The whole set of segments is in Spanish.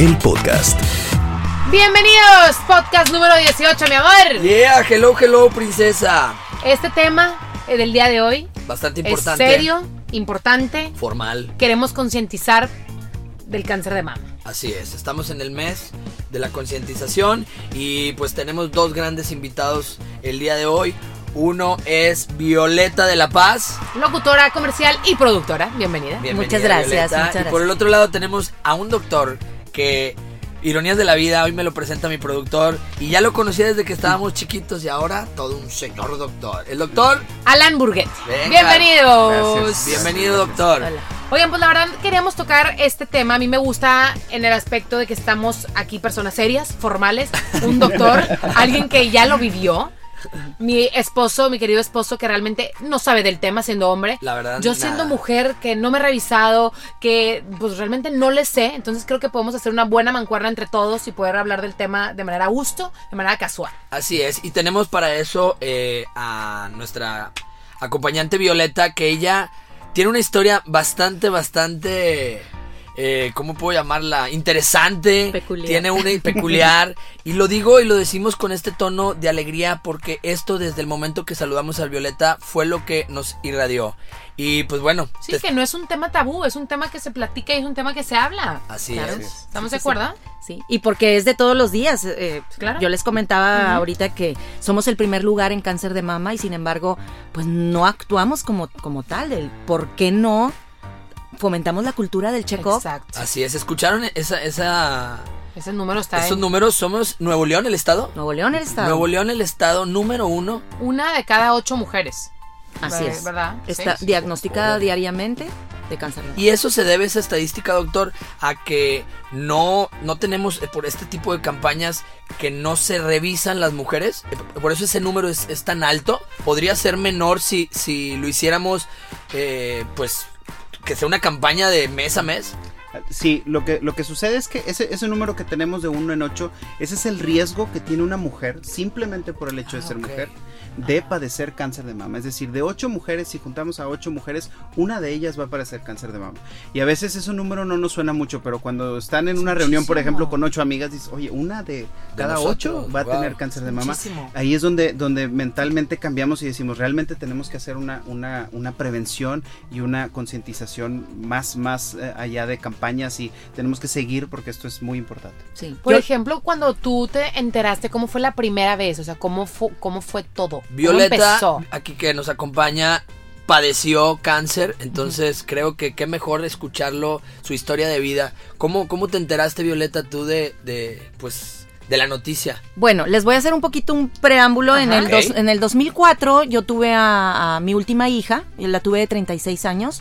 El podcast. Bienvenidos, podcast número 18, mi amor. Yeah, hello, hello, princesa. Este tema eh, del día de hoy Bastante importante. es serio, importante. Formal. Queremos concientizar del cáncer de mama. Así es, estamos en el mes de la concientización y pues tenemos dos grandes invitados el día de hoy. Uno es Violeta de la Paz. Locutora, comercial y productora. Bienvenida. Bienvenida, Muchas gracias, Violeta. muchas Y por gracias. el otro lado tenemos a un doctor que, ironías de la vida, hoy me lo presenta mi productor y ya lo conocía desde que estábamos chiquitos y ahora todo un señor doctor. El doctor, Alan Burguet. Bienvenidos. Gracias. bienvenido doctor. Hola. Oigan, pues la verdad queríamos tocar este tema. A mí me gusta en el aspecto de que estamos aquí personas serias, formales, un doctor, alguien que ya lo vivió. Mi esposo, mi querido esposo, que realmente no sabe del tema siendo hombre. La verdad, Yo nada. siendo mujer, que no me he revisado, que pues realmente no le sé. Entonces creo que podemos hacer una buena mancuerna entre todos y poder hablar del tema de manera a gusto, de manera casual. Así es, y tenemos para eso eh, a nuestra acompañante Violeta, que ella tiene una historia bastante, bastante, eh, ¿cómo puedo llamarla? Interesante. Peculiar. Tiene una peculiar. y lo digo y lo decimos con este tono de alegría porque esto desde el momento que saludamos a Violeta fue lo que nos irradió. Y pues bueno, Sí, que no es un tema tabú, es un tema que se platica y es un tema que se habla. así Claro. es. ¿Estamos de Sí, acuerdo? Sí, y porque es de todos los días. eh, Claro. Yo les comentaba ahorita que somos el primer lugar en cáncer de mama y sin embargo, pues no actuamos como, como tal. Del por qué no fomentamos la cultura del check-up. Exacto. Así es, ¿escucharon esa, esa, Ese número está esos en números? Somos Nuevo León, el estado. Nuevo León, el estado. Nuevo León, el estado número uno. una de cada ocho mujeres. Así es. ¿Verdad? Está Sí. diagnosticada diariamente de cáncer. Y eso se debe, esa estadística, doctor, a que no, no tenemos eh, por este tipo de campañas que no se revisan las mujeres. Eh, Por eso ese número es, es tan alto. Podría ser menor si, si lo hiciéramos, eh, pues, que sea una campaña de mes a mes. Sí, lo que, lo que sucede es que ese, ese número que tenemos de 1 en 8, ese es el riesgo que tiene una mujer simplemente por el hecho de Ah, ser mujer de padecer cáncer de mama. Es decir, de 8 mujeres, si juntamos a 8 mujeres, una de ellas va a padecer cáncer de mama. Y a veces ese número no nos suena mucho, pero cuando están en una reunión, por ejemplo, con 8 amigas, dices, oye, una de cada 8 va a wow. tener cáncer de mama. Muchísimo. Ahí es donde, donde mentalmente cambiamos y decimos, realmente tenemos que hacer una, una, una prevención y una concientización más, más eh, allá de campañas y tenemos que seguir porque esto es muy importante. Sí. Por Yo- ejemplo, cuando tú te enteraste, ¿cómo fue la primera vez? O sea, ¿cómo cómo fue todo? ¿Cómo Violeta, aquí que nos acompaña, padeció cáncer, entonces creo que qué mejor escucharlo, su historia de vida. ¿Cómo, cómo te enteraste, Violeta, tú de, de, pues, de la noticia? Bueno, les voy a hacer un poquito un preámbulo. En el, dos- en el 2004 yo tuve a, a mi última hija, y la tuve de 36 años.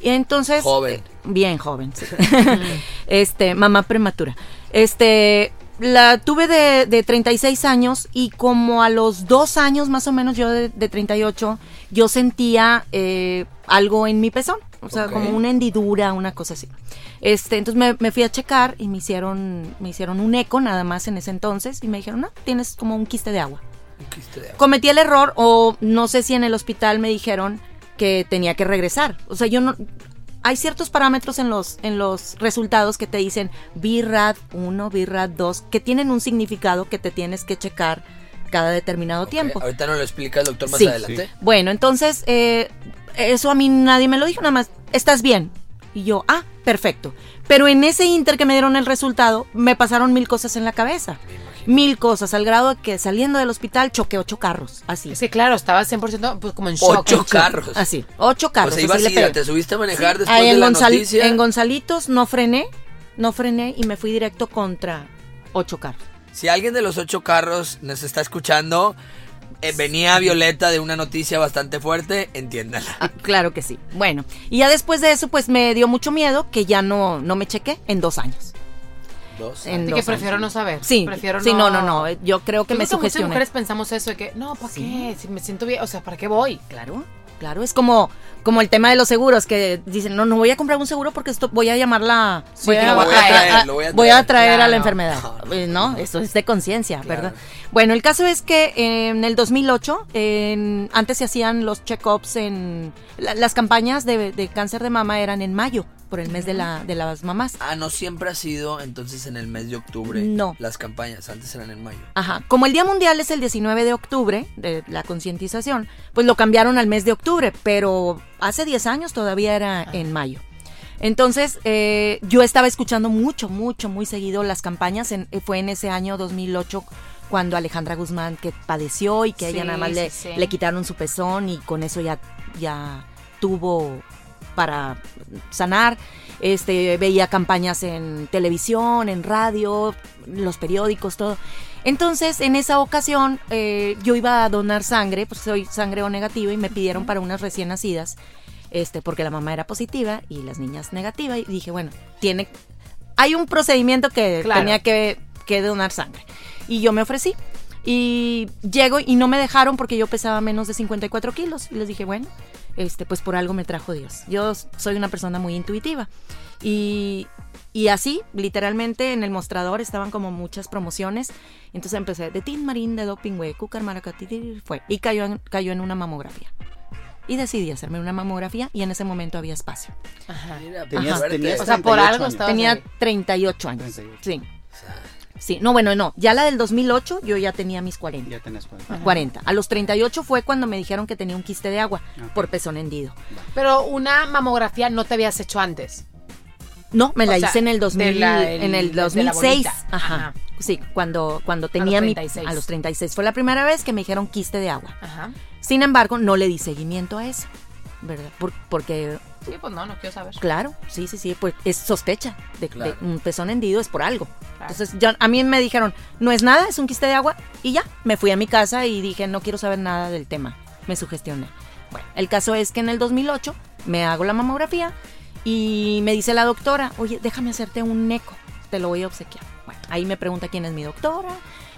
Y entonces... Joven. eh, bien joven, sí. este, mamá prematura. Este, la tuve de, de 36 años y como a los dos años más o menos yo de, de 38, yo sentía eh, algo en mi pezón. O sea, como una hendidura, una cosa así. Este, entonces me, me fui a checar y me hicieron, me hicieron un eco nada más en ese entonces y me dijeron, no, tienes como un quiste de agua. Un quiste de agua. Cometí el error o no sé si en el hospital me dijeron que tenía que regresar. O sea, yo no... Hay ciertos parámetros en los, en los resultados que te dicen BIRAD 1, BIRAD 2, que tienen un significado que te tienes que checar cada determinado tiempo. Ahorita nos lo explica el doctor más Sí. adelante. Bueno, entonces, eh, eso a mí nadie me lo dijo, nada más, estás bien. Y yo, ah, perfecto. Pero en ese inter que me dieron el resultado, me pasaron mil cosas en la cabeza. Mil cosas, al grado de que saliendo del hospital choqué ocho carros, así. Sí, claro, estaba 100% pues, como en shock. Ocho en shock. carros. Así, ocho O carros. sea, ibas así te subiste a manejar Sí. después Ahí de en, la Gonzal- noticia. en Gonzalitos no frené, no frené y me fui directo contra ocho carros. Si alguien de los ocho carros nos está escuchando, eh, venía Violeta de una noticia bastante fuerte, entiéndala. Ah, claro que sí. Bueno, y ya después de eso, pues me dio mucho miedo que ya no, no me chequé en dos años. Dos. En dos que prefiero años. no saber. Sí, prefiero sí, no, no, no. Yo creo que Yo me creo muchas sugestioné. mujeres pensamos eso de que, no, ¿para Sí. qué? Si me siento bien, o sea, ¿para qué voy? Claro, claro. Es como, como el tema de los seguros, que dicen, no, no voy a comprar un seguro porque esto voy a llamarla. Sí, voy, a, voy a traer, a- lo voy a voy a traer. traer a Claro. la enfermedad. No. Eh, No, eso es de conciencia, Claro. ¿verdad? Bueno, el caso es que en el 2008, en- antes se hacían los check-ups en. la- las campañas de, de cáncer de mama eran en mayo, por el mes de, la, de las mamás. Ah, no siempre ha sido entonces en el mes de octubre. No. Las campañas, antes eran en mayo. Ajá. Como el Día Mundial es el 19 de octubre, de la concientización, pues lo cambiaron al mes de octubre, pero hace 10 años todavía era en mayo. Entonces, eh, yo estaba escuchando mucho, mucho, muy seguido las campañas. En- eh, fue en ese año 2008 cuando Alejandra Guzmán que padeció y que ella Sí, nada más le, sí. le quitaron su pezón y con eso ya, ya tuvo para sanar. Este, veía campañas en televisión, en radio, los periódicos, todo. Entonces, en esa ocasión, eh, yo iba a donar sangre, pues soy sangre O negativa, y me pidieron para unas recién nacidas, este, porque la mamá era positiva y las niñas negativa, y dije, bueno, tiene, hay un procedimiento que Claro. tenía que, que donar sangre. Y yo me ofrecí. Y llego y no me dejaron porque yo pesaba menos de 54 kilos. Y les dije, bueno, este, pues por algo me trajo Dios. Yo soy una persona muy intuitiva. Y, y así, literalmente, en el mostrador estaban como muchas promociones. Entonces empecé de Tin Marín, de Doping, güey, Cúcar, fue. Y cayó en, cayó en una mamografía. Y decidí hacerme una mamografía y en ese momento había espacio. Ajá. Mira, Tenías- tenías O sea, por 38 algo años. Tenía ahí. 38 años. 38. Sí. O sea, Sí, no, bueno, no. Ya la del 2008 yo ya tenía mis 40. Ya tenés cuenta. 40. A los 38 fue cuando me dijeron que tenía un quiste de agua por pezón hendido. Pero una mamografía no te habías hecho antes. No, me O la sea, hice en el 2000, de la- el- en el de la 2006. bolita. Ajá. Ajá. Sí, cuando cuando tenía mi 36. a los 36 fue la primera vez que me dijeron quiste de agua. Ajá. Sin embargo, no le di seguimiento a eso, ¿verdad? Por- porque Sí, pues no, no quiero saber. claro, sí, sí, sí, pues es sospecha de, Claro. de un pezón hendido es por algo. Claro. Entonces, yo, a mí me dijeron, no es nada, es un quiste de agua y ya, me fui a mi casa y dije, no quiero saber nada del tema. Me sugestioné. Bueno, el caso es que en el 2008 me hago la mamografía y me dice la doctora, oye, déjame hacerte un eco, te lo voy a obsequiar. Bueno, ahí me pregunta quién es mi doctora,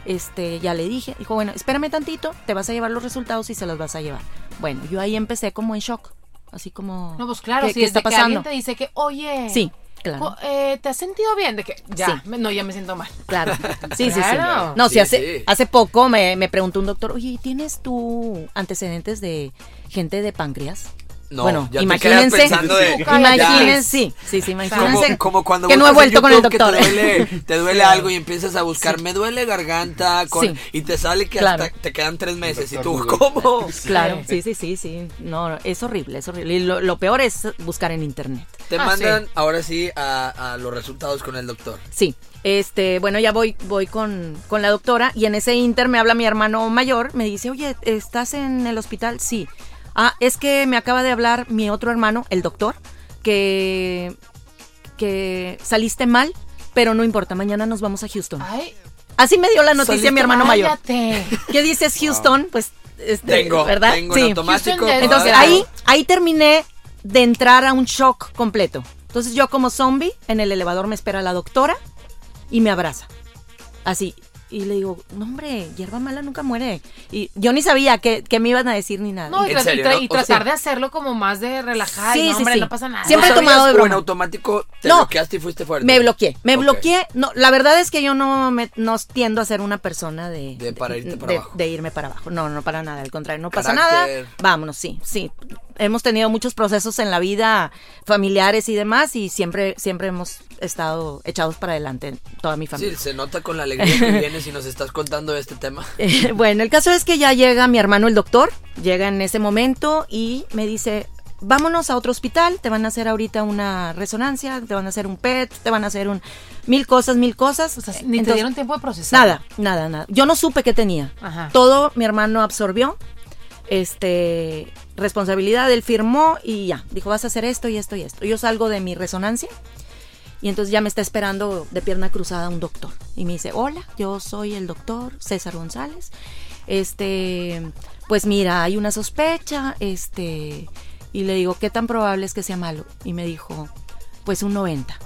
este, ya le dije, dijo, bueno, espérame tantito, te vas a llevar los resultados y se los vas a llevar. Bueno, yo ahí empecé como en shock, así como... No, pues claro, ¿qué, si está que alguien pasando? te dice que, oye, Sí, claro. eh, ¿te has sentido bien? De que, ya, Sí. me- no, ya me siento mal. Claro, sí, sí, Claro. sí. No, Sí, sí, hace, sí. hace poco me, me preguntó un doctor, oye, ¿tienes tú antecedentes de gente de páncreas? No, bueno, ya te imagínense, quedas pensando de- imagínense, Ya. sí, sí, sí, Como, imagínense como cuando que no he vuelto con el doctor. Te duele, te duele algo y empiezas a buscar, me duele garganta, con, Sí. y te sale que Claro. hasta te quedan tres meses. Y tú. ¿cómo? Claro, sí, sí, sí, sí. No, es horrible, es horrible. Y lo, lo peor es buscar en internet. Te Ah, mandan sí. ahora sí a, a los resultados con el doctor. Sí, este, bueno, ya voy, voy con, con la doctora y en ese inter me habla mi hermano mayor, me dice, oye, ¿estás en el hospital? Sí. Ah, es que me acaba de hablar mi otro hermano, el doctor, que, que saliste mal, pero no importa, mañana nos vamos a Houston. Ay, Así me dio la noticia mi hermano mayor. cállate. ¿Qué dices Houston? Pues, este, Tengo, ¿verdad? tengo Sí. en automático. Houston ya- Entonces ahí, ahí terminé de entrar a un shock completo. Entonces yo como zombie en el elevador me espera la doctora y me abraza. Así. Y le digo, no hombre, hierba mala nunca muere. Y yo ni sabía que, que me iban a decir ni nada. No, y, ¿En tra- serio, y tra- no? y O sea- tratar de hacerlo como más de relajada. Sí, y no, sí, hombre, sí. no pasa nada. Siempre ¿No he tomado de o en broma. automático te No. bloqueaste y fuiste fuerte? Me bloqueé, me Ok. bloqueé. No, la verdad es que yo no me no tiendo a ser una persona de De para irte para de- abajo. de irme para abajo. No, no para nada, al contrario, no pasa nada. Vámonos, sí, sí. Hemos tenido muchos procesos en la vida familiares y demás y siempre siempre hemos estado echados para adelante toda mi Sí, familia. se nota con la alegría que vienes y nos estás contando este tema. Eh, bueno, el caso es que ya llega mi hermano el doctor, llega en ese momento y me dice, vámonos a otro hospital, te van a hacer ahorita una resonancia, te van a hacer un PET, te van a hacer un mil cosas, mil cosas. O sea, ni te entonces- dieron tiempo de procesar. Nada, nada, nada. Yo no supe qué tenía. Ajá. Todo mi hermano absorbió. Este, responsabilidad, él firmó y ya. Dijo, vas a hacer esto y esto y esto. Yo salgo de mi resonancia y entonces ya me está esperando de pierna cruzada un doctor. Y me dice, hola, yo soy el doctor César González. este, pues mira, hay una sospecha, este, y le digo, ¿qué tan probable es que sea malo? Y me dijo, pues un 90.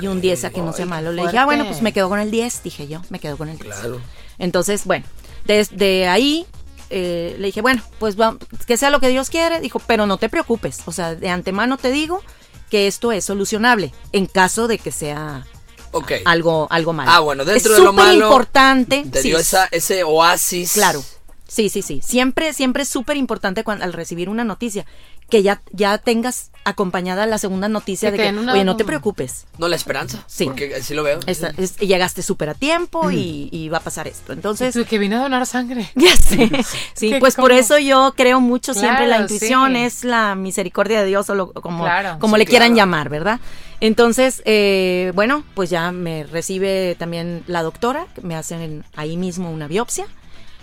Y un 10 a que no sea malo. Le dije, ah, bueno, pues me quedo con el 10, dije yo, me quedo con el 10. Claro. Entonces, bueno, desde ahí eh, le dije, bueno, pues va- que sea lo que Dios quiere, dijo, pero no te preocupes, o sea, de antemano te digo que esto es solucionable en caso de que sea algo, algo malo. Ah, bueno, dentro es de lo malo, importante. Te sí, dio esa, ese oasis. Claro. Sí, sí, sí. Siempre, siempre es súper importante cuando al recibir una noticia que ya, ya tengas acompañada la segunda noticia Que de que, una- oye, no te preocupes. No la esperanza. Sí. Porque así lo veo. Esta- es- llegaste súper a tiempo y, y va a pasar esto. Entonces, Tú que vine a donar sangre. Ya sé. Sí, pues por eso yo creo mucho siempre la intuición sí. es la misericordia de Dios o lo- como, Claro. como Sí, le quieran claro. llamar, ¿verdad? Entonces, eh, bueno, pues ya me recibe también la doctora, que me hacen ahí mismo una biopsia.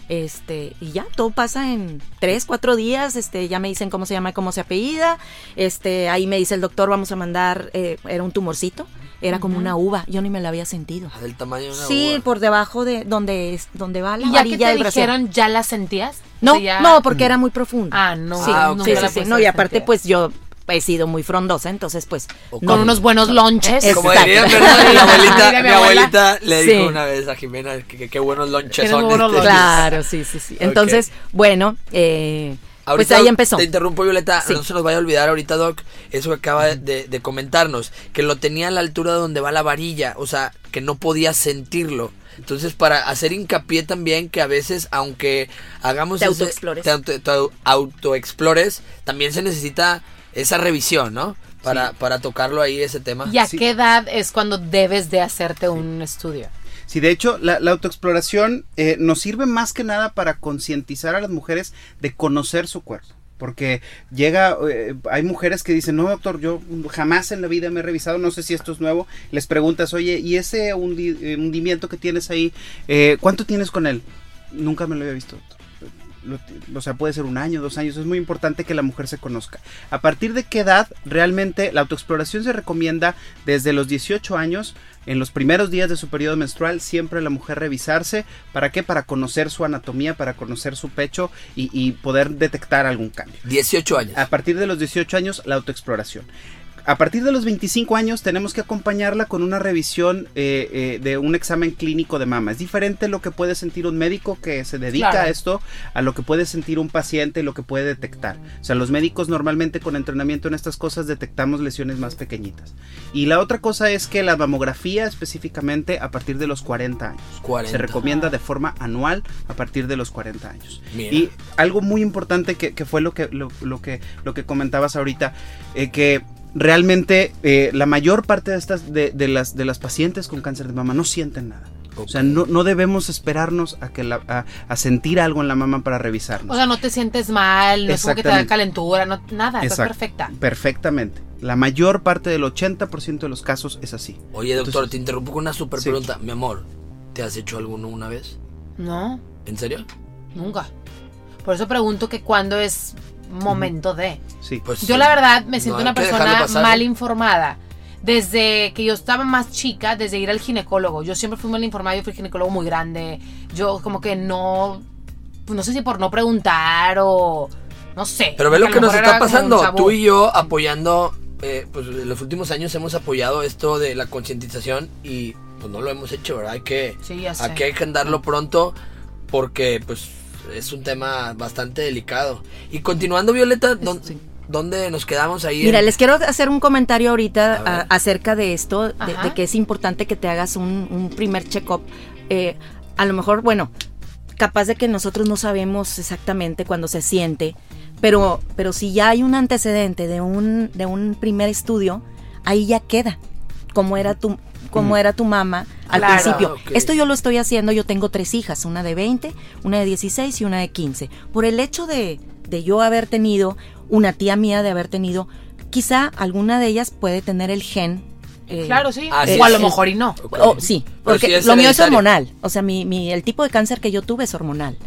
Este, y ya, todo pasa en tres, cuatro días, este, ya me dicen cómo se llama, y cómo se apellida, este, ahí me dice el doctor, vamos a mandar, eh, era un tumorcito, era como una uva, yo ni me la había sentido. Ah, Del tamaño de una Sí, uva. por debajo de donde es, donde va la Y ya que varilla te del brasier. dijeron, ¿ya la sentías? No, O sea, ya- no, porque era muy profundo. Ah, no. Sí, Ah, sí, sí, No, y aparte, pues yo he sido muy frondosa, entonces, pues. No- Con unos buenos lonches. Es- Como diría, ¿verdad? Mi abuelita, mi abuelita le Sí. dijo una vez a Jimena que qué buenos lonches Tienes son. buenos este. Claro, sí, sí, sí. Entonces, bueno, eh, pues ahí empezó. Te interrumpo, Violeta. Sí. No se nos vaya a olvidar ahorita, Doc, eso que acaba de, de comentarnos. Que lo tenía a la altura de donde va la varilla. O sea, que no podía sentirlo. Entonces, para hacer hincapié también que a veces, aunque hagamos Te autoexplores. te auto- te au- autoexplores, también se necesita esa revisión, ¿no? Para, para tocarlo ahí ese tema. ¿Y a Sí. qué edad es cuando debes de hacerte un estudio? Sí, de hecho, la, la autoexploración eh, nos sirve más que nada para concientizar a las mujeres de conocer su cuerpo. Porque llega, eh, hay mujeres que dicen, no doctor, yo jamás en la vida me he revisado, no sé si esto es nuevo. Les preguntas, oye, ¿y ese hundi- eh, hundimiento que tienes ahí, eh, cuánto tienes con él? Nunca me lo había visto. doctor. Lo- o sea, puede ser un año, dos años. Es muy importante que la mujer se conozca. A partir de qué edad realmente la autoexploración se recomienda desde los 18 años. En los primeros días de su periodo menstrual, siempre la mujer revisarse. ¿Para qué? Para conocer su anatomía, para conocer su pecho y, y poder detectar algún cambio. 18 años. A partir de los 18 años, la autoexploración. A partir de los 25 años tenemos que acompañarla con una revisión eh, eh, de un examen clínico de mama. Es diferente lo que puede sentir un médico que se dedica Claro. a esto a lo que puede sentir un paciente y lo que puede detectar. O sea, los médicos normalmente con entrenamiento en estas cosas detectamos lesiones más pequeñitas. Y la otra cosa es que la mamografía específicamente a partir de los 40 años. 40. Se recomienda de forma anual a partir de los 40 años. Mira. Y algo muy importante que, que fue lo que, lo, lo que, lo que comentabas ahorita, eh, que realmente eh, la mayor parte de estas de, de las de las pacientes con cáncer de mama no sienten nada. O sea, no, no debemos esperarnos a que la, a, a sentir algo en la mama para revisarnos. O sea, no te sientes mal, no es como que te da calentura, no, nada, estás Exacto. perfecta. Perfectamente. La mayor parte del 80% de los casos es así. Oye, doctor, Entonces- te interrumpo con una super Sí. pregunta. Mi amor, ¿te has hecho alguno una vez? No, ¿En serio? nunca. Por eso pregunto que cuándo es momento de. Sí. Pues Yo sí. la verdad me siento No una persona mal ¿eh? informada. Desde que yo estaba más chica, desde ir al ginecólogo. Yo siempre fui mal informada, yo fui ginecólogo muy grande. Yo como que no, pues no sé si por no preguntar o no sé. Pero ve lo que nos está pasando. Tú y yo apoyando, eh, pues en los últimos años hemos apoyado esto de la concientización y pues no lo hemos hecho, ¿verdad? Hay que, Sí, ya sé. hay que agendarlo pronto porque pues es un tema bastante delicado. Y continuando, Violeta, ¿dó- Sí. ¿dónde nos quedamos ahí? Mira, en- les quiero hacer un comentario ahorita A ver. a- acerca de esto, de, de que es importante que te hagas un, un primer check-up. Eh, a lo mejor, bueno, capaz de que nosotros no sabemos exactamente cuándo se siente, pero, pero si ya hay un antecedente de un, de un primer estudio, ahí ya queda cómo era tu, cómo era tu mamá al Claro. principio. Ok. Esto yo lo estoy haciendo, yo tengo tres hijas, una de 20, una de 16 y una de 15. Por el hecho de, de yo haber tenido, una tía mía de haber tenido, quizá alguna de ellas puede tener el gen. eh, Claro, sí. Ah, sí, o a lo mejor y no. Ok. Oh, sí, porque lo mío es hormonal. O sea, mi, mi- el tipo de cáncer que yo tuve es hormonal.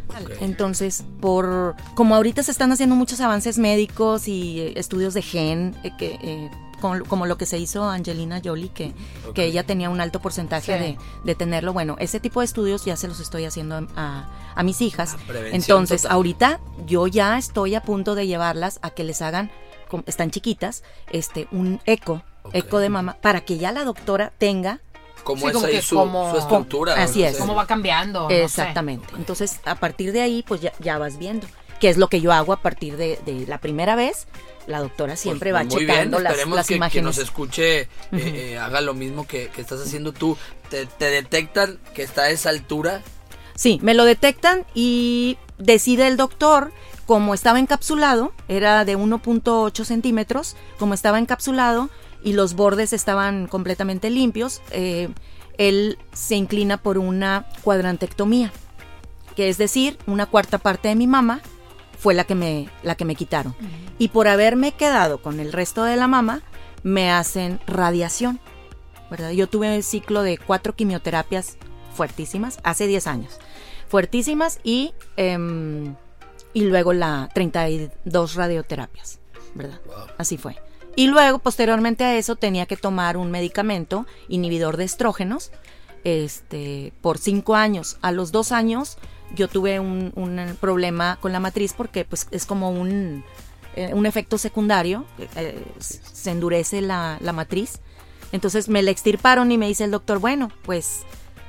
Entonces, por como ahorita se están haciendo muchos avances médicos y eh, estudios de gen, eh, que, eh, con- como lo que se hizo a Angelina Jolie, que, que ella tenía un alto porcentaje Sí. de, de tenerlo. Bueno, ese tipo de estudios ya se los estoy haciendo a, a- mis hijas. Ah, Entonces, total. ahorita yo ya estoy a punto de llevarlas a que les hagan, como están chiquitas, este, un eco, eco de mamá, para que ya la doctora tenga Como Sí, es como ahí que su, como- su estructura. Así no es. sé. ¿Cómo va cambiando? No sé. Exactamente. Entonces, a partir de ahí, pues ya, ya vas viendo. Que es lo que yo hago a partir de, de la primera vez. La doctora Pues, siempre pues, va muy checando bien, las, esperemos las que, que imágenes. nos escuche, eh, eh, haga lo mismo que, que estás haciendo tú. Te, te detectan que está a esa altura. Sí, me lo detectan y decide el doctor, como estaba encapsulado, era de 1.8 centímetros, como estaba encapsulado y los bordes estaban completamente limpios, eh, él se inclina por una cuadrantectomía, que es decir, una cuarta parte de mi mama fue la que me, la que me quitaron. Y por haberme quedado con el resto de la mama, me hacen radiación. ¿verdad? Yo tuve un ciclo de cuatro quimioterapias fuertísimas hace 10 años. Fuertísimas y, em, y luego la 32 radioterapias, ¿verdad? Wow. Así fue. Y luego, posteriormente a eso, tenía que tomar un medicamento inhibidor de estrógenos este, por cinco años. A los dos años yo tuve un, un problema con la matriz porque pues, es como un, eh, un efecto secundario, eh, se endurece la, la matriz. Entonces me la extirparon y me dice el doctor, bueno, pues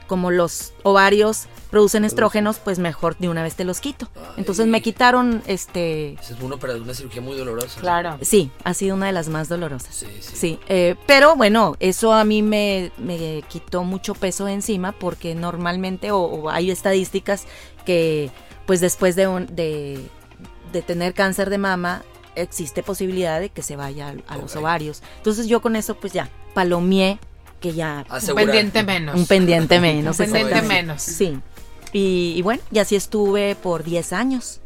como los ovarios producen estrógenos, pues mejor de una vez te los quito. Entonces me quitaron, este, Esa es uno, una cirugía muy dolorosa. Claro. sí, ha sido una de las más dolorosas. Sí, sí. Sí, eh, pero bueno, eso a mí me, me quitó mucho peso de encima porque normalmente, o, o hay estadísticas que pues después de, un- de, de tener cáncer de mama, existe posibilidad de que se vaya a, a los ovarios. Entonces yo con eso pues ya, palomié que ya Un Asegurar. pendiente menos. un pendiente menos. Un pendiente menos. Sí. Y, y bueno, y así estuve por 10 años.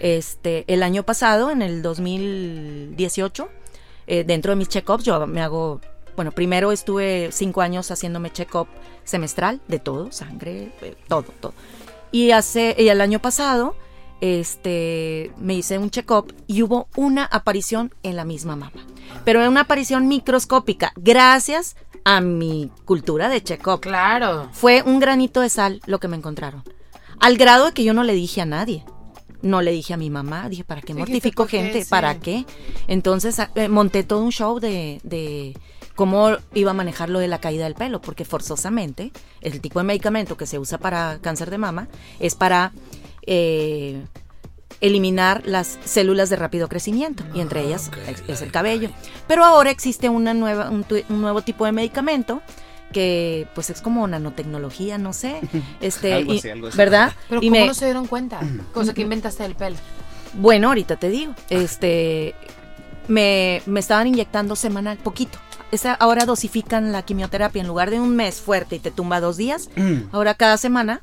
Este, el año pasado, en el 2018, eh, dentro de mis check-ups, yo me hago, bueno, primero estuve 5 años haciéndome check-up semestral de todo, sangre, eh, todo, todo. Y hace, y el año pasado, este, me hice un check-up y hubo una aparición en la misma mama. Pero era una aparición microscópica, gracias a mi cultura de check-up. Claro. Fue un granito de sal lo que me encontraron. Al grado de que yo no le dije a nadie. No le dije a mi mamá, dije, ¿para qué Sí, mortifico gente? Sí. ¿Para qué? Entonces a- eh, monté todo un show de, de cómo iba a manejar lo de la caída del pelo, porque forzosamente el tipo de medicamento que se usa para cáncer de mama es para eh, eliminar las células de rápido crecimiento, y entre ellas ok, es, el cabello. Pero ahora existe una nueva, un, tu- un nuevo tipo de medicamento que pues es como nanotecnología, no sé, este, Algo y- así, algo así. ¿verdad? Pero y ¿cómo me- no se dieron cuenta? Cosa que inventaste del pelo. bueno, ahorita te digo, este, me, me estaban inyectando semanal, poquito. Esa, ahora dosifican la quimioterapia en lugar de un mes fuerte y te tumba dos días, ahora cada semana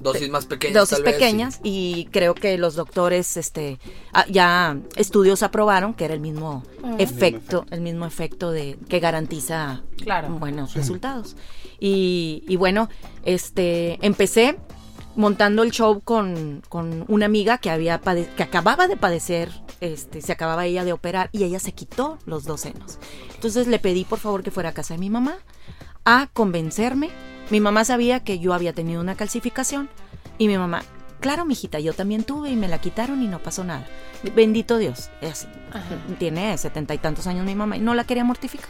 Dosis más pequeñas. dosis tal vez, pequeñas y creo que los doctores este ah, ya estudios aprobaron que era el mismo Ah. efecto el mismo efecto de que garantiza Claro. buenos resultados y, y bueno este empecé montando el show con, con una amiga que había pade- que acababa de padecer este se acababa ella de operar y ella se quitó los dos senos entonces le pedí por favor que fuera a casa de mi mamá a convencerme. Mi mamá sabía que yo había tenido una calcificación y mi mamá, claro, mijita, yo también tuve y me la quitaron y no pasó nada. Bendito Dios, es así. Tiene setenta y tantos años mi mamá y no la quería mortificar.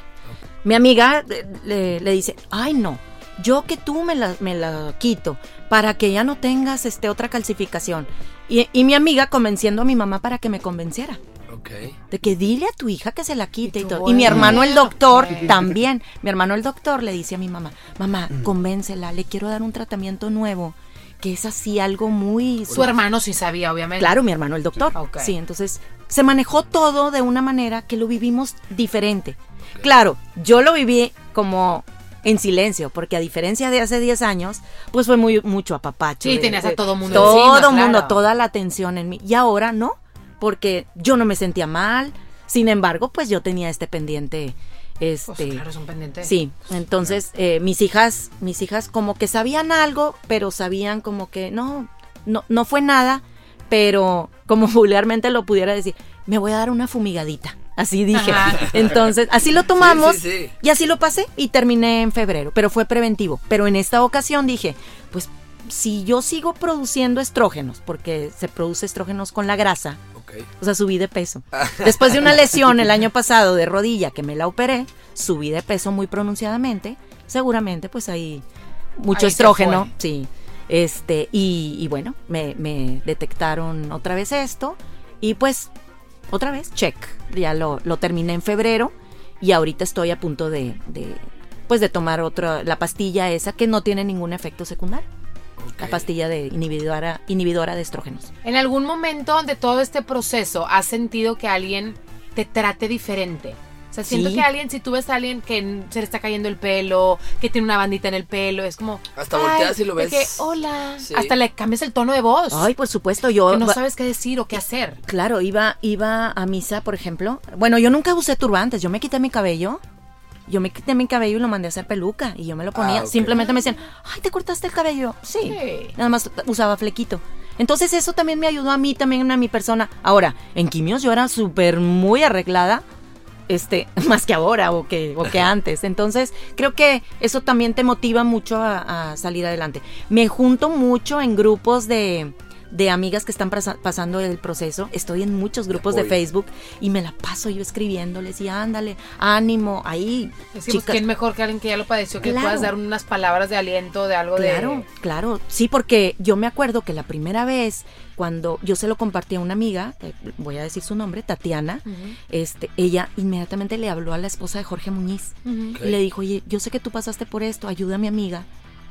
Mi amiga eh, le, le dice, ay no, yo que tú me la, me la quito para que ya no tengas este, otra calcificación. Y, y mi amiga convenciendo a mi mamá para que me convenciera Ok. de que dile a tu hija que se la quite y, todo. Y mi hermano el doctor también. Mi hermano el doctor le dice a mi mamá, mamá, convéncela, le quiero dar un tratamiento nuevo, que es así algo muy... Su hermano sí sabía, obviamente. Claro, mi hermano el doctor. Sí, entonces se manejó todo de una manera que lo vivimos diferente. Claro, yo lo viví como en silencio, porque a diferencia de hace 10 años, pues fue muy mucho apapacho. Sí, de- tenías a todo mundo Todo encima, mundo, claro. toda la atención en mí. Y ahora no, porque yo no me sentía mal. Sin embargo, pues yo tenía este pendiente. Pues Este, claro, es un pendiente. Sí, entonces eh, mis hijas, mis hijas como que sabían algo, pero sabían como que no, no, no fue nada, pero como vulgarmente lo pudiera decir, me voy a dar una fumigadita. Así dije. Ajá. Entonces, así lo tomamos Sí, sí, sí. y así lo pasé y terminé en febrero, pero fue preventivo. Pero en esta ocasión dije, pues si yo sigo produciendo estrógenos, porque se produce estrógenos con la grasa, O sea, subí de peso. Después de una lesión el año pasado de rodilla que me la operé, subí de peso muy pronunciadamente. Seguramente, pues ahí mucho Ahí estrógeno, sí. Este, y, y bueno, me, me detectaron otra vez esto. Y pues, otra vez, check. Ya lo, lo terminé en febrero. Y ahorita estoy a punto de, de, pues de tomar otra, la pastilla esa que no tiene ningún efecto secundario. La pastilla de inhibidora, inhibidora de estrógenos. ¿En algún momento de todo este proceso has sentido que alguien te trate diferente? O sea, siento Sí. que alguien, si tú ves a alguien que se le está cayendo el pelo, que tiene una bandita en el pelo, es como... Hasta volteas y lo ves. que, Hola. Sí. Hasta le cambias el tono de voz. Ay, por supuesto, yo... que no sabes qué decir o qué hacer. Claro, iba, iba a misa, por ejemplo. Bueno, yo nunca usé turbantes, yo me quité mi cabello. Yo me quité mi cabello y lo mandé a hacer peluca y yo me lo ponía. Ah. Simplemente me decían, ay, ¿te cortaste el cabello? Sí. Sí. Nada más usaba flequito. Entonces eso también me ayudó a mí, también a mi persona. Ahora, en quimios yo era súper muy arreglada, este, más que ahora o que, o que antes. Entonces creo que eso también te motiva mucho a, a salir adelante. Me junto mucho en grupos de, de amigas que están pasando el proceso. Estoy en muchos grupos de. Facebook y me la paso yo escribiéndoles y ándale, ánimo, ahí. Decimos, chicas". ¿quién mejor que alguien que ya lo padeció que Claro. puedas dar unas palabras de aliento, de algo Claro, de... claro. Sí, porque yo me acuerdo que la primera vez cuando yo se lo compartí a una amiga, voy a decir su nombre, Tatiana, este, ella inmediatamente le habló a la esposa de Jorge Muñiz y le dijo, oye, yo sé que tú pasaste por esto, ayuda a mi amiga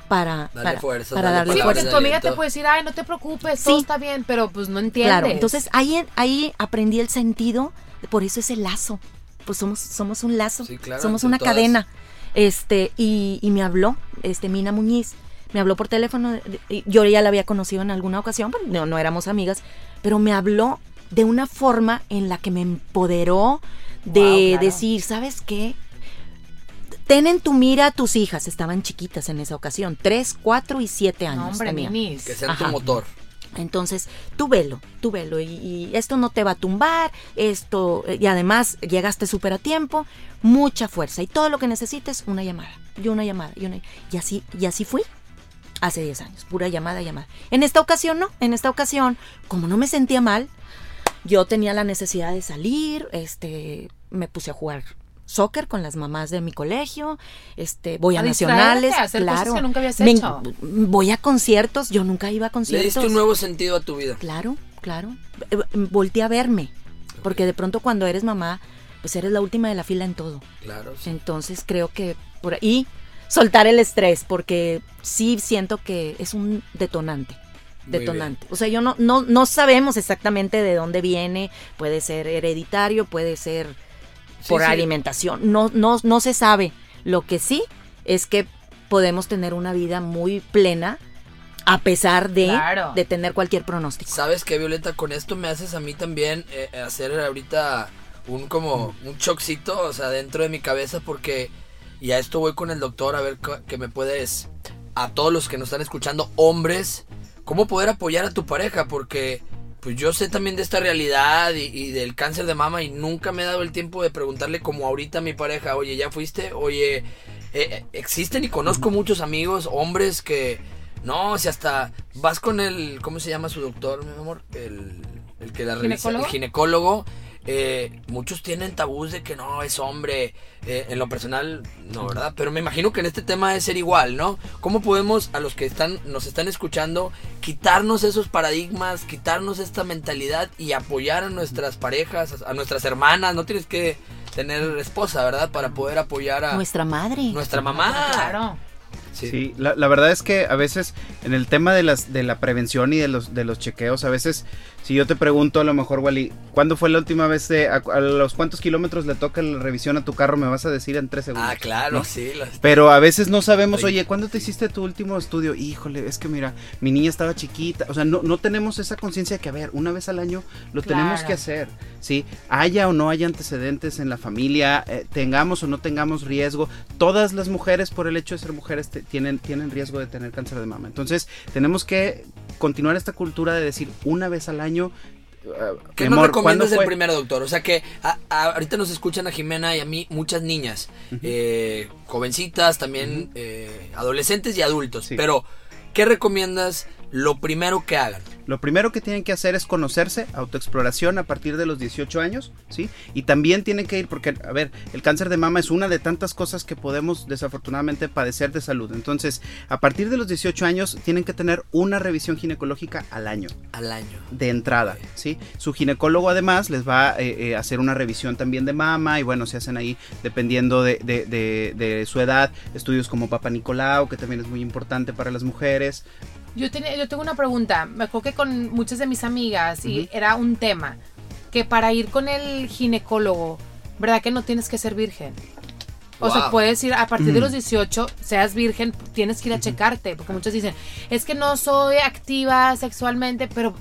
para, Darle para, fuerzas, para darle darle Sí, porque tu amiga te puede decir, ay, no te preocupes, Sí. todo está bien, pero pues no entiendes. Claro, entonces ahí, ahí aprendí el sentido, por eso es el lazo, pues somos, somos un lazo, Sí, claro, somos una todas. cadena. Este, y, y me habló, este, Mina Muñiz, me habló por teléfono, yo ya la había conocido en alguna ocasión, pero no, no éramos amigas, pero me habló de una forma en la que me empoderó de Wow, claro. decir, ¿sabes qué? Ten en tu mira a tus hijas, estaban chiquitas en esa ocasión, tres, cuatro y siete años. No, hombre, minis. Que sean tu motor. Entonces, tú velo, tú velo y, y esto no te va a tumbar, esto, y además llegaste súper a tiempo, mucha fuerza y todo lo que necesites, una llamada, y una llamada, y una, y así, y así fui hace 10 años, pura llamada, llamada. En esta ocasión no, en esta ocasión, como no me sentía mal, yo tenía la necesidad de salir, este, me puse a jugar soccer con las mamás de mi colegio, este, voy a, A nacionales, a hacer cosas claro. que nunca habías Me- hecho. voy a conciertos, yo nunca iba a Le conciertos. diste un nuevo sentido a tu vida. Claro, claro. Eh, Volté a verme. Porque de pronto cuando eres mamá, pues eres la última de la fila en todo. Claro. sí. Entonces creo que por ahí soltar el estrés, porque sí siento que es un detonante. Detonante. O sea, yo no, no, no sabemos exactamente de dónde viene. Puede ser hereditario, puede ser por sí. alimentación. No, no, no se sabe. Lo que sí es que podemos tener una vida muy plena a pesar de, Claro. de tener cualquier pronóstico. ¿Sabes qué, Violeta? Con esto me haces a mí también eh, hacer ahorita un como un choccito, o sea, dentro de mi cabeza porque y a esto voy con el doctor a ver que me puedes a todos los que nos están escuchando, hombres, cómo poder apoyar a tu pareja porque pues yo sé también de esta realidad y, y del cáncer de mama y nunca me he dado el tiempo de preguntarle como ahorita a mi pareja, oye, ¿ya fuiste? Oye, eh, eh, existen y conozco muchos amigos, hombres que, no, si hasta vas con el, ¿cómo se llama su doctor, mi amor? El, el que la revisa, el ¿Ginecólogo? Eh, muchos tienen tabús de que no, es hombre. eh, en lo personal, no, ¿verdad? Pero me imagino que en este tema debe ser igual, ¿no? ¿Cómo podemos, a los que están, nos están escuchando, quitarnos esos paradigmas, quitarnos esta mentalidad y apoyar a nuestras parejas, a nuestras hermanas? No tienes que tener esposa, ¿verdad? Para poder apoyar a Nuestra madre. nuestra mamá. Claro. Sí. Sí, la, la verdad es que a veces en el tema de las de la prevención y de los de los chequeos, a veces si yo te pregunto a lo mejor Wally, ¿cuándo fue la última vez de a, a los cuántos kilómetros le toca la revisión a tu carro? Me vas a decir en tres segundos. Ah, claro, ¿no? sí. las- Pero a veces no sabemos, oye, ¿cuándo te hiciste tu último estudio? Híjole, es que mira, mi niña estaba chiquita. O sea, no, no tenemos esa conciencia de que, a ver, una vez al año lo tenemos que hacer, ¿sí? Haya o no haya antecedentes en la familia, eh, tengamos o no tengamos riesgo. Todas las mujeres, por el hecho de ser mujeres, te- tienen, tienen riesgo de tener cáncer de mama. Entonces, tenemos que continuar esta cultura de decir, una vez al año ah, ¿Qué nos recomiendas ¿cuándo del fue? primero, doctor? O sea que a- a- ahorita nos escuchan a Jimena y a mí muchas niñas, eh, jovencitas, también eh, adolescentes y adultos. Sí. Pero, ¿qué recomiendas lo primero que hagan? Lo primero que tienen que hacer es conocerse, autoexploración a partir de los 18 años, ¿sí? Y también tienen que ir, porque, a ver, el cáncer de mama es una de tantas cosas que podemos desafortunadamente padecer de salud. Entonces, a partir de los 18 años, tienen que tener una revisión ginecológica al año. Al año. de entrada, ¿sí? Su ginecólogo además les va eh, eh, a hacer una revisión también de mama y bueno, se hacen ahí dependiendo de, de- de- de su edad, estudios como Papa Nicolau, que también es muy importante para las mujeres. Yo, tenía- yo tengo una pregunta. Me acuerdo que con muchas de mis amigas y era un tema que para ir con el ginecólogo, ¿verdad que no tienes que ser virgen? O sea, puedes ir a partir Mm. de los 18, seas virgen, tienes que ir a checarte, porque muchos dicen, es que no soy activa sexualmente, pero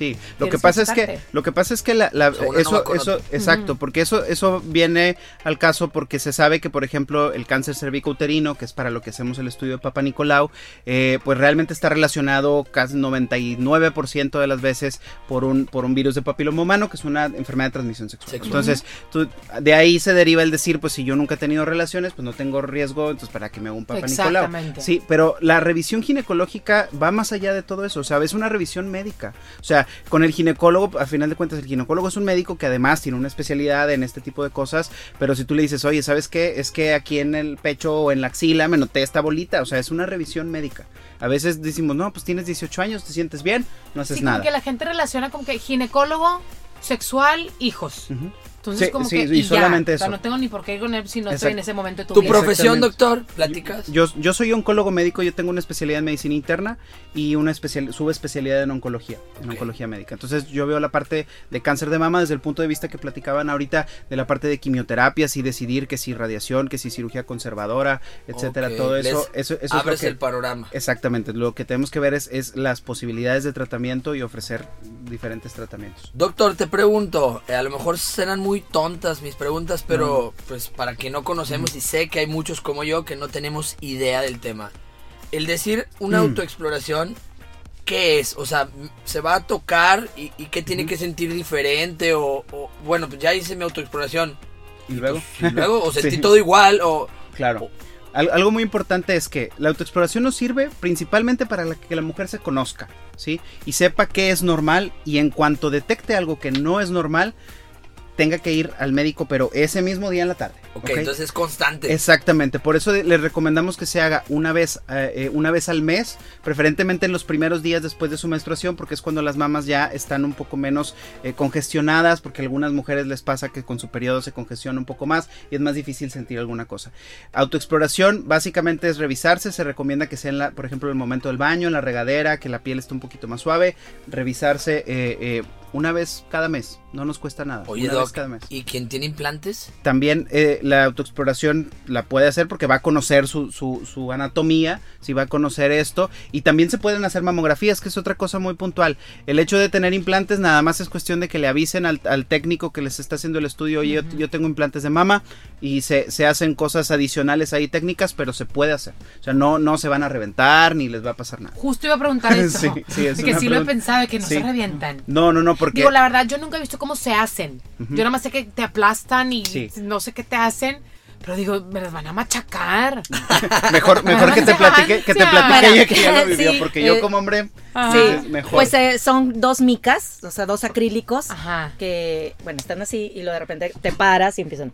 Sí, lo que pasa es que lo que pasa es que la, la- O sea, una no eso eso exacto, porque eso eso viene al caso porque se sabe que por ejemplo el cáncer cervicouterino, que es para lo que hacemos el estudio de Papa Nicolau, eh, pues realmente está relacionado casi 99% de las veces por un por un virus de papiloma humano, que es una enfermedad de transmisión sexual. Sexual. Entonces, tú- de ahí se deriva el decir, pues si yo nunca he tenido relaciones, pues no tengo riesgo, entonces para que me haga un Papa Nicolau. Exactamente. Sí, pero la revisión ginecológica va más allá de todo eso, o sea, es una revisión médica. O sea, con el ginecólogo, a final de cuentas, el ginecólogo es un médico que además tiene una especialidad en este tipo de cosas, pero si tú le dices, oye, ¿sabes qué? Es que aquí en el pecho o en la axila me noté esta bolita, o sea, es una revisión médica. A veces decimos, no, pues tienes 18 años, te sientes bien, no haces sí, nada. como que la gente relaciona como que ginecólogo, sexual, hijos. Entonces, Sí, como sí, que. y ya. solamente O sea, eso. no tengo ni por qué ir con él si no estoy en ese momento de tu, ¿Tu vida. profesión, doctor? ¿Platicas? Yo, yo soy oncólogo médico, yo tengo una especialidad en medicina interna y una especial, subespecialidad en oncología, en oncología médica. Entonces yo veo la parte de cáncer de mama desde el punto de vista que platicaban ahorita de la parte de quimioterapias y decidir que si radiación, que si cirugía conservadora, etcétera, todo eso, les eso, eso es lo Abres que- el panorama. Exactamente, lo que tenemos que ver es, es las posibilidades de tratamiento y ofrecer diferentes tratamientos. Doctor, te pregunto, eh, a lo mejor serán muy tontas mis preguntas, pero pues para quien no conocemos y sé que hay muchos como yo que no tenemos idea del tema. El decir una Mm. autoexploración, ¿qué es? O sea, ¿se va a tocar y, y qué tiene que sentir diferente? O, o, bueno, pues ya hice mi autoexploración. Y luego, Y luego, o sentí Sí. todo igual, o... Claro. Al- algo muy importante es que la autoexploración nos sirve principalmente para que la mujer se conozca, ¿sí? Y sepa qué es normal y en cuanto detecte algo que no es normal, tenga que ir al médico, pero ese mismo día en la tarde. Ok, ¿ok? entonces es constante. Exactamente, por eso les recomendamos que se haga una vez, eh, eh, una vez al mes, preferentemente en los primeros días después de su menstruación, porque es cuando las mamas ya están un poco menos eh, congestionadas, porque a algunas mujeres les pasa que con su periodo se congestiona un poco más y es más difícil sentir alguna cosa. Autoexploración básicamente es revisarse, se recomienda que sea, en la, por ejemplo, en el momento del baño, en la regadera, que la piel esté un poquito más suave, revisarse eh, eh, una vez cada mes, no nos cuesta nada. Oye, una Doc, vez cada mes ¿y quien tiene implantes? también eh, la autoexploración la puede hacer porque va a conocer su, su, su anatomía, si va a conocer esto, y también se pueden hacer mamografías, que es otra cosa muy puntual. El hecho de tener implantes nada más es cuestión de que le avisen al, al técnico que les está haciendo el estudio, oye, yo, yo tengo implantes de mama, y se, se hacen cosas adicionales ahí técnicas, pero se puede hacer. O sea, no, no se van a reventar ni les va a pasar nada. Justo iba a preguntar eso. Sí, sí, es que sí lo he pensado, de que no Sí. se revientan. No, no, no, porque... Digo, la verdad, yo nunca he visto cómo se hacen. Yo nada más sé que te aplastan y Sí. no sé qué te hacen. Pero digo, me las van a machacar. Mejor, mejor que te platique, que te platique ella que ya lo vivió, sí, porque yo como hombre, Ajá. sí, Sí, mejor. pues eh, son dos micas, o sea, dos acrílicos Ajá. que, bueno, están así y luego de repente te paras y empiezan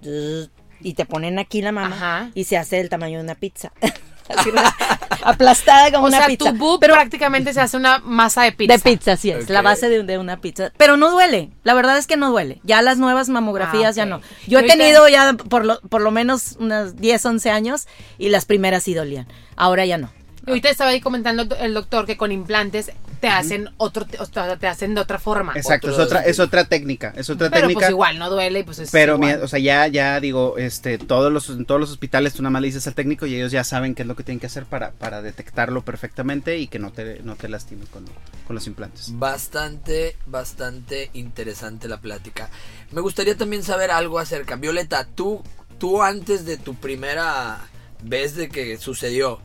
y te ponen aquí la mama Ajá. y se hace del tamaño de una pizza. Así, aplastada como O una sea, pizza. tu boob pero prácticamente se hace una masa de pizza. de pizza, así es, la base de, de una pizza. Pero no duele, la verdad es que no duele. Ya las nuevas mamografías Ah, ya no. Yo he tenido ya por lo, por lo menos unas 10, 11 años y las primeras sí dolían. Ahora ya no. Y ahorita estaba ahí comentando el doctor que con implantes te hacen otro, o sea, te hacen de otra forma. Exacto, es otra, es otra técnica, es otra Pero técnica. pues igual, no duele y pues es Pero, igual. mira, o sea, ya, ya digo, este, todos los, en todos los hospitales tú nada más le dices al técnico y ellos ya saben qué es lo que tienen que hacer para, para detectarlo perfectamente y que no te, no te lastimes con, con los implantes. Bastante, bastante interesante la plática. Me gustaría también saber algo acerca. Violeta, tú, tú antes de tu primera vez de que sucedió,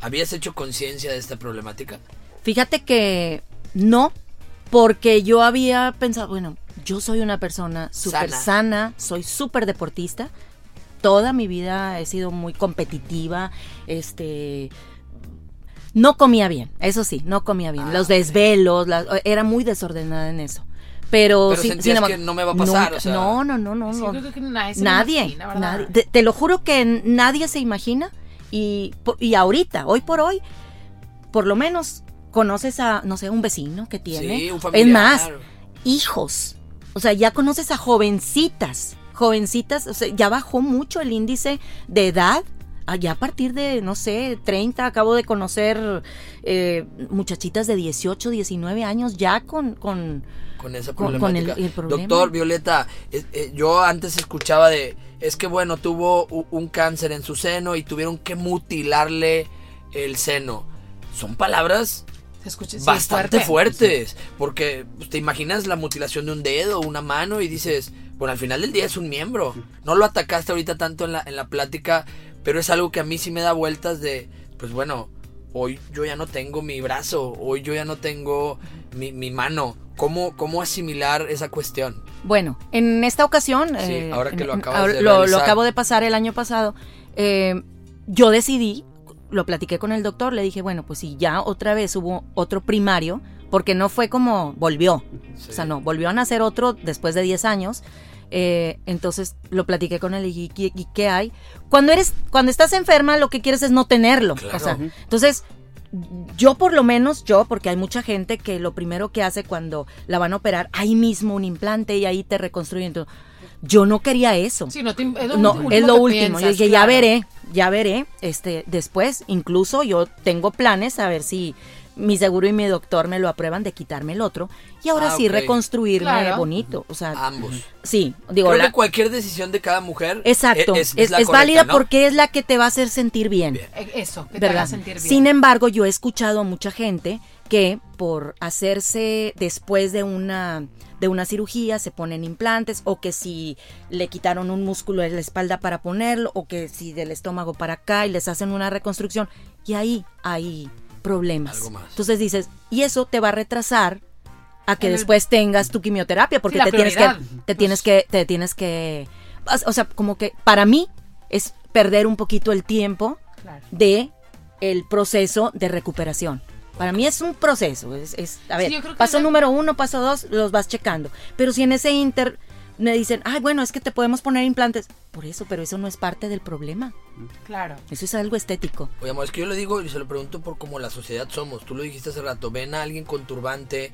¿habías hecho conciencia de esta problemática? Fíjate que no, porque yo había pensado, bueno, yo soy una persona súper Sana. sana, soy súper deportista. Toda mi vida he sido muy competitiva, este no comía bien, eso sí, no comía bien. Ah, Los desvelos, la- era muy desordenada en eso. Pero, Pero sin- sentías sin embargo, que no me va a pasar, nunca- o sea. no, no, no, no, Sí, no. yo creo que nadie se Nadie, imagina, ¿verdad? nadie. Te, te lo juro que nadie se imagina y, y ahorita, hoy por hoy, por lo menos conoces a, no sé, un vecino que tiene. Sí, un es familiar. más, hijos. O sea, ya conoces a jovencitas. Jovencitas, o sea, ya bajó mucho el índice de edad. Ah, Ya a partir de, no sé, 30, acabo de conocer eh, muchachitas de 18, 19 años ya con, con, con esa Con- el- el problema. Doctor Violeta, eh, eh, yo antes escuchaba de, es que bueno, tuvo un cáncer en su seno y tuvieron que mutilarle el seno. Son palabras Se escucha sí, bastante fuerte. fuertes, porque pues, te imaginas la mutilación de un dedo, una mano y dices, bueno, al final del día es un miembro. No lo atacaste ahorita tanto en la, en la plática, pero es algo que a mí sí me da vueltas de, pues bueno, hoy yo ya no tengo mi brazo, hoy yo ya no tengo mi, mi mano. ¿Cómo, ¿Cómo asimilar esa cuestión? Bueno, en esta ocasión, Sí, eh, ahora que lo en- acabas ahora- de lo, lo realizar. acabo de pasar el año pasado, eh, yo decidí, lo platiqué con el doctor, le dije, bueno, pues si ya otra vez hubo otro primario, porque no fue como volvió, o sea, no, volvió a nacer otro después de 10 años. eh, entonces lo platiqué con él y dije, ¿y, y qué hay? Cuando eres, cuando estás enferma, lo que quieres es no tenerlo. Claro. O sea, entonces, yo por lo menos, yo, porque hay mucha gente que lo primero que hace cuando la van a operar, ahí mismo un implante y ahí te reconstruyen todo. Yo no quería eso. Sí, no, te- es lo no, último es lo que último. piensas, yo dije, ya veré, ya veré. Este, después, incluso yo tengo planes a ver si mi seguro y mi doctor me lo aprueban de quitarme el otro y ahora Ah, sí reconstruirme Claro. bonito. O sea, Ambos. sí, digo, Creo la- que cualquier decisión de cada mujer exacto, e- es, es, la es correcta, válida ¿no? porque es la que te va a hacer sentir bien. Bien. Eh, Eso, que te ¿verdad? haga sentir bien. Sin embargo, yo he escuchado a mucha gente que por hacerse después de una de una cirugía se ponen implantes o que si le quitaron un músculo de la espalda para ponerlo o que si del estómago para acá y les hacen una reconstrucción y ahí hay problemas. Algo más. Entonces dices, y eso te va a retrasar a que En el- después tengas tu quimioterapia porque Sí, te tienes que prioridad. te tienes que te tienes que o sea, como que para mí es perder un poquito el tiempo Claro. de el proceso de recuperación. Para mí es un proceso, es, es- a ver, Sí, paso la- número uno, paso dos, los vas checando. Pero si en ese inter me dicen, ay, bueno, es que te podemos poner implantes, por eso, pero eso no es parte del problema, Claro. eso es algo estético. Oye, amor, es que yo le digo y se lo pregunto por cómo la sociedad somos. Tú lo dijiste hace rato, ven a alguien con turbante,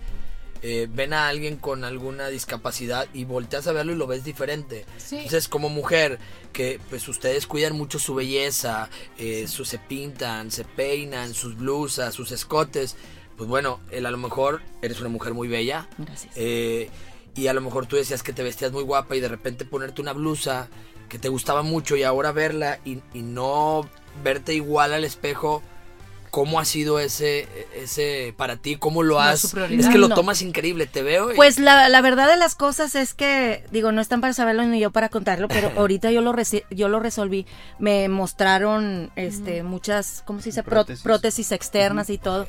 eh, ven a alguien con alguna discapacidad y volteas a verlo y lo ves diferente. Sí. Entonces, como mujer, que pues ustedes cuidan mucho su belleza, eh, su- se pintan, se peinan, sus blusas, sus escotes, pues bueno, él a lo mejor eres una mujer muy bella. Gracias. Eh, y a lo mejor tú decías que te vestías muy guapa y de repente ponerte una blusa que te gustaba mucho y ahora verla y, y no verte igual al espejo. ¿Cómo ha sido ese, ese para ti? ¿Cómo lo has? es que lo No. tomas increíble, te veo. y- Pues la, la verdad de las cosas es que, digo, no están para saberlo ni yo para contarlo, pero ahorita yo lo, reci- yo lo resolví. Me mostraron este, muchas, ¿cómo se dice? Pró- Prótesis. externas y todo.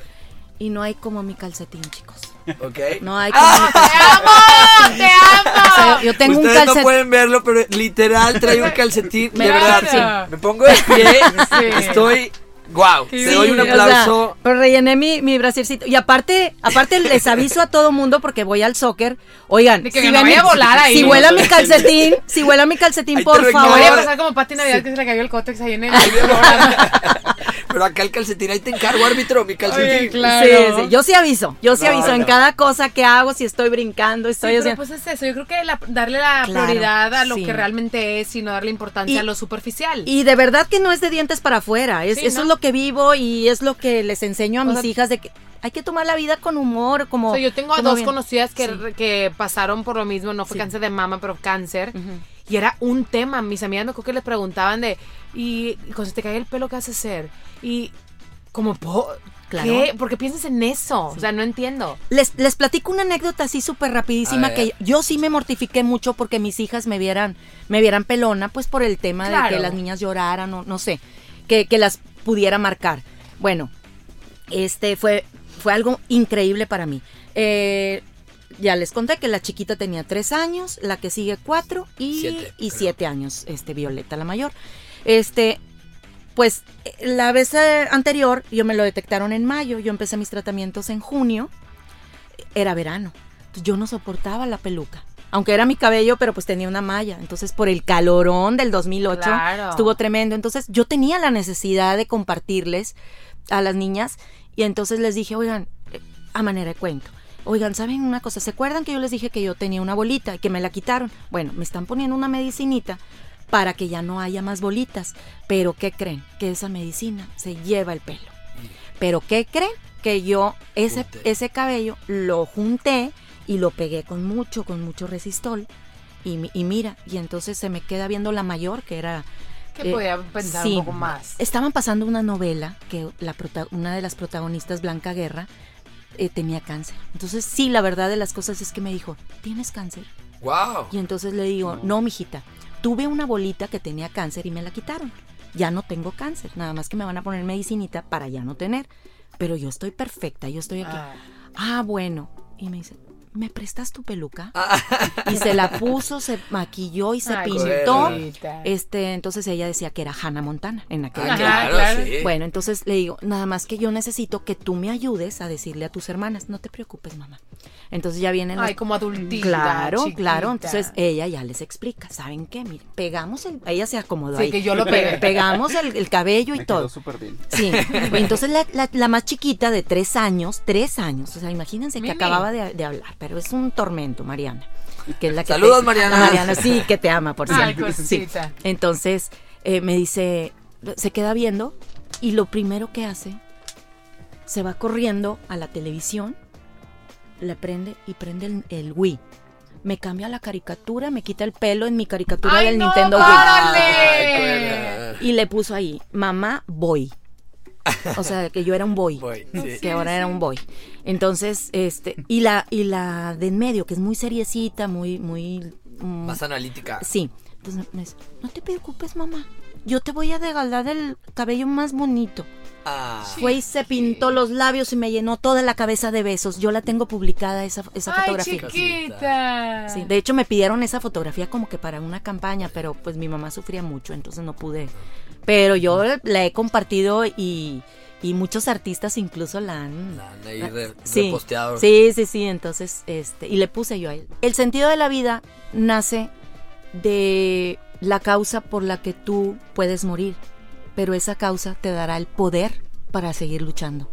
Y no hay como mi calcetín, chicos. ¿ok? No hay como ¡Ah! mi ¡Te amo! ¡Te amo! O sea, yo, tengo un Ustedes no calcetín. pueden verlo, pero literal trae un calcetín. de verdad, sí. Me pongo de pie. Sí. Estoy. ¡Wow! Sí, Te doy un o sea, aplauso. pero rellené mi, mi brasiercito. Y aparte, aparte les aviso a todo mundo porque voy al soccer. Oigan, que si, no mi- a volar ahí. si vuela mi calcetín, si vuela mi calcetín, por favor. voy a pasar como Pati Navidad que se le cayó el cótex ahí en el. Pero acá el calcetín, ahí te encargo, árbitro, mi calcetín. Oye, claro. Sí, sí, yo sí aviso, yo sí No, aviso en cada cosa que hago, si estoy brincando, Sí, estoy pero haciendo... pues es eso. Yo creo que la- darle la Claro, prioridad a lo sí. que realmente es y no darle importancia Y- a lo superficial. Y de verdad que no es de dientes para afuera, es, Sí, eso ¿no? es lo que vivo y es lo que les enseño a O mis sea, hijas de que hay que tomar la vida con humor, como... O sea, yo tengo a dos bien. conocidas que, Sí. que pasaron por lo mismo, no fue Sí. cáncer de mama, pero cáncer. Y era un tema. Mis amigas me acuerdo que les preguntaban de, y cuando se te cae el pelo, ¿qué haces hacer? Y como, po- Claro. ¿qué? ¿Por qué piensas en eso? O sea, no entiendo. Les, les platico una anécdota así súper rapidísima que yo sí me mortifiqué mucho porque mis hijas me vieran, me vieran pelona, pues por el tema de que las niñas lloraran o no sé, que, que las pudiera marcar. Bueno, este fue, fue algo increíble para mí. Eh, ya les conté que la chiquita tenía tres años, la que sigue cuatro y Siete, y siete años, este Violeta la mayor. Este, pues eh, la vez eh, anterior yo me lo detectaron en mayo, yo empecé mis tratamientos en junio, era verano, entonces yo no soportaba la peluca. Aunque era mi cabello, pero pues tenía una malla. Entonces, por el calorón del 2008, Claro. estuvo tremendo. Entonces, yo tenía la necesidad de compartirles a las niñas y entonces les dije, oigan, eh, a manera de cuento. Oigan, ¿saben una cosa? ¿Se acuerdan que yo les dije que yo tenía una bolita y que me la quitaron? Bueno, me están poniendo una medicinita para que ya no haya más bolitas. Pero ¿qué creen? Que esa medicina se lleva el pelo. Pero ¿qué creen? Que yo ese, Junté. ese cabello lo junté y lo pegué con mucho, con mucho resistol. Y, y mira, y entonces se me queda viendo la mayor, que era... Que eh, podía pensar sí. un poco más. Estaban pasando una novela que la prota- una de las protagonistas, Blanca Guerra, eh, tenía cáncer. Entonces, sí, la verdad de las cosas es que me dijo, ¿tienes cáncer? Wow. Y entonces le digo, no, mijita, tuve una bolita que tenía cáncer y me la quitaron. Ya no tengo cáncer, nada más que me van a poner medicinita para ya no tener. Pero yo estoy perfecta, yo estoy aquí. Ah. Ah, bueno. Y me dice, ¿me prestas tu peluca? Ah. Y se la puso, se maquilló y se Ay, pintó. Este, entonces ella decía que era Hannah Montana en aquel Ah, claro, claro. sí. bueno, entonces le digo, nada más que yo necesito que tú me ayudes a decirle a tus hermanas, no te preocupes, mamá. Entonces ya vienen Ay, las- como adultita. Claro, chiquita. claro. Entonces ella ya les explica, ¿saben qué? Miren, pegamos el, ella se acomodó Sí, ahí. que yo lo pegué. Pegamos el, el cabello y Me quedó todo. súper bien. Sí. Entonces la, la- la más chiquita de tres años, tres años, o sea, imagínense que acababa de, de hablar, pero es un tormento, Mariana. Que es la que Saludos, te- Mariana. a Mariana, sí, que te ama, por Ay, cierto. Sí. Entonces eh, me dice, se queda viendo y lo primero que hace, se va corriendo a la televisión, le prende y prende el, el Wii. Me cambia la caricatura, me quita el pelo en mi caricatura Ay, del no, Nintendo Wii. Y le puso ahí, mamá, boy. O sea, que yo era un boy. Boy, sí. Que ahora era un boy. Entonces, este, y la, y la de en medio, que es muy seriecita, muy, muy. mm, Más analítica. Sí. Entonces me dice, no te preocupes, mamá. Yo te voy a regalar el cabello más bonito. Ah. Fue y se pintó los labios y me llenó toda la cabeza de besos. Yo la tengo publicada esa, esa Ay, fotografía. chiquita. Sí, de hecho me pidieron esa fotografía como que para una campaña, pero pues mi mamá sufría mucho, entonces no pude. Pero yo la he compartido y, y muchos artistas incluso la han La han ahí re- sí, reposteado. sí, sí, sí, entonces este y le puse yo a él. El sentido de la vida nace de la causa por la que tú puedes morir, pero esa causa te dará el poder para seguir luchando.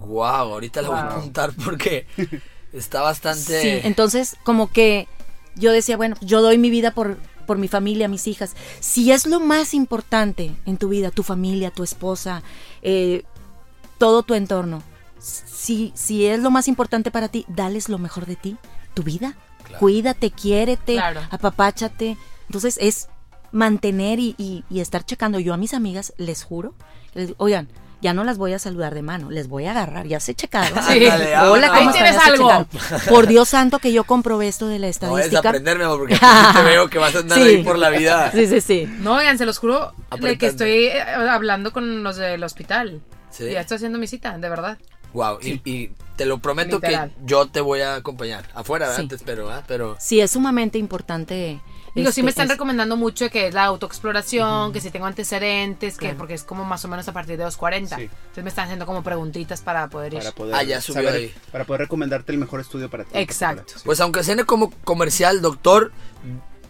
Wow, ahorita la voy a apuntar porque está bastante. Sí, entonces como que yo decía, bueno, yo doy mi vida por, por mi familia, mis hijas. Si es lo más importante en tu vida, tu familia, tu esposa, eh, todo tu entorno, si, si es lo más importante para ti, dales lo mejor de ti, tu vida. Claro. Cuídate, quiérete, Claro. apapáchate. Entonces es mantener y, y- y estar checando. Yo a mis amigas les juro, les digo, oigan, ya no las voy a saludar de mano, les voy a agarrar, ya se checaron. Sí. Hola. ¿cómo se algo. Por Dios santo que yo comprobé esto de la No estadística. aprenderme, amor, porque te veo que vas a andar Sí. ahí por la vida. Sí, sí, sí. No, oigan, se los juro de que estoy eh, hablando con los del hospital. Sí. Ya estoy haciendo mi cita, de verdad. Wow, y, y te lo prometo Literal. que yo te voy a acompañar. Afuera, ¿verdad? Sí. Te espero, ¿verdad? Pero. Sí, es sumamente importante. Digo, sí me este, están es- recomendando mucho que es la autoexploración, que si tengo antecedentes, que porque es como más o menos a partir de los 40. Sí. Entonces me están haciendo como preguntitas para poder ir. Para poder, Ah, ya subió saber- ahí. para poder recomendarte el mejor estudio para ti. Exacto. Sí. Pues aunque sea como comercial, doctor,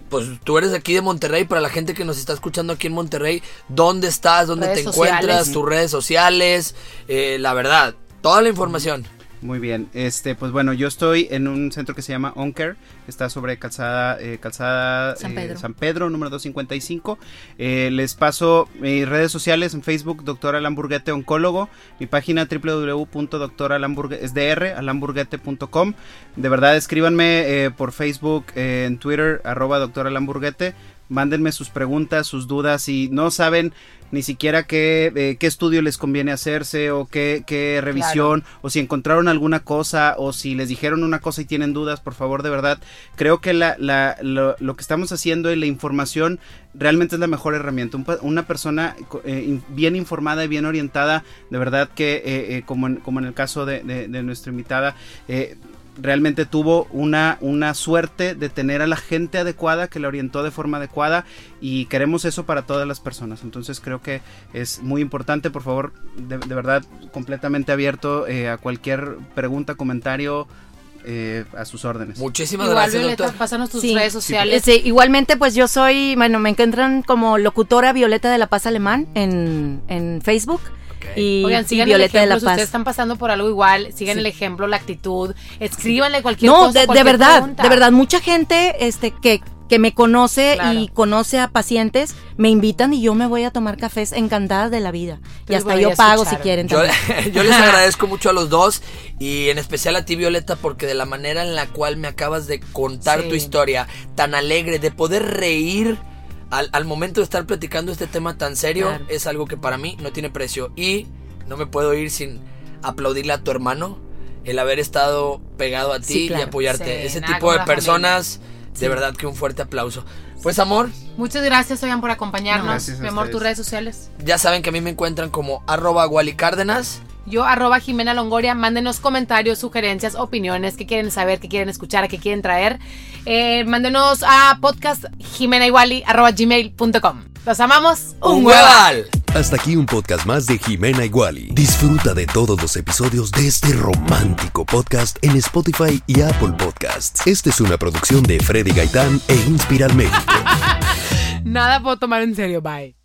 pues tú eres de aquí de Monterrey, para la gente que nos está escuchando aquí en Monterrey, ¿dónde estás? ¿Dónde Redes te encuentras? sociales. Tus redes sociales, eh, la verdad, toda la información. Muy bien, este, pues bueno, yo estoy en un centro que se llama OnCare, que está sobre calzada, eh, calzada San eh, Pedro. San Pedro, número 255. Eh, les paso mis redes sociales en Facebook, doctor Alamburguete Oncólogo, mi página www.doctoralamburguete.com. De verdad, escríbanme eh, por Facebook, eh, en Twitter, arroba doctor Alamburguete. Mándenme sus preguntas, sus dudas, si no saben ni siquiera qué, eh, qué estudio les conviene hacerse o qué, qué revisión o si encontraron alguna cosa o si les dijeron una cosa y tienen dudas, por favor, de verdad, creo que la, la- lo, lo que estamos haciendo y la información realmente es la mejor herramienta. Un una persona eh, bien informada y bien orientada, de verdad que eh, eh, como, en, como en el caso de, de- de nuestra invitada, eh, realmente tuvo una, una suerte de tener a la gente adecuada que la orientó de forma adecuada y queremos eso para todas las personas. Entonces creo que es muy importante, por favor, de, de verdad, completamente abierto eh, a cualquier pregunta, comentario. eh, a sus órdenes. Muchísimas Igual, gracias, Violeta, doctor. pásanos tus Sí. redes sociales. Sí, igualmente, pues yo soy, bueno, me encuentran como locutora Violeta de la Paz Alemán en, en Facebook. Y, Oigan, y sigan Violeta el de la ejemplo, si Paz. ustedes están pasando por algo igual, sigan Sí. el ejemplo, la actitud, escríbanle cualquier No, cosa, de, de verdad, pregunta. de verdad, mucha gente este que, que me conoce Claro. y conoce a pacientes, me invitan y yo me voy a tomar cafés encantada de la vida. y hasta yo pago si quieren Yo, les agradezco mucho a los dos y en especial a ti Violeta porque de la manera en la cual me acabas de contar Sí. tu historia tan alegre, de poder reír al, al momento de estar platicando este tema tan serio, Claro. es algo que para mí no tiene precio y no me puedo ir sin aplaudirle a tu hermano el haber estado pegado a ti Sí, claro. y apoyarte. Sí, Ese nada tipo de personas, de verdad que un fuerte aplauso. Pues amor, Muchas gracias, oigan, por acompañarnos. Gracias a Mi amor, tus redes sociales. ya saben que a mí me encuentran como arroba Wally Cárdenas. Yo, arroba Jimena Longoria, mándenos comentarios, sugerencias, opiniones, qué quieren saber, qué quieren escuchar, qué quieren traer. Eh, mándenos a podcast jimenaiguali, arroba gmail.com. Los amamos. ¡Un hueval. hueval! Hasta aquí un podcast más de Jimena Iguali. Disfruta de todos los episodios de este romántico podcast en Spotify y Apple Podcasts. Esta es una producción de Freddy Gaitán e Inspiral México. Nada puedo tomar en serio. Bye.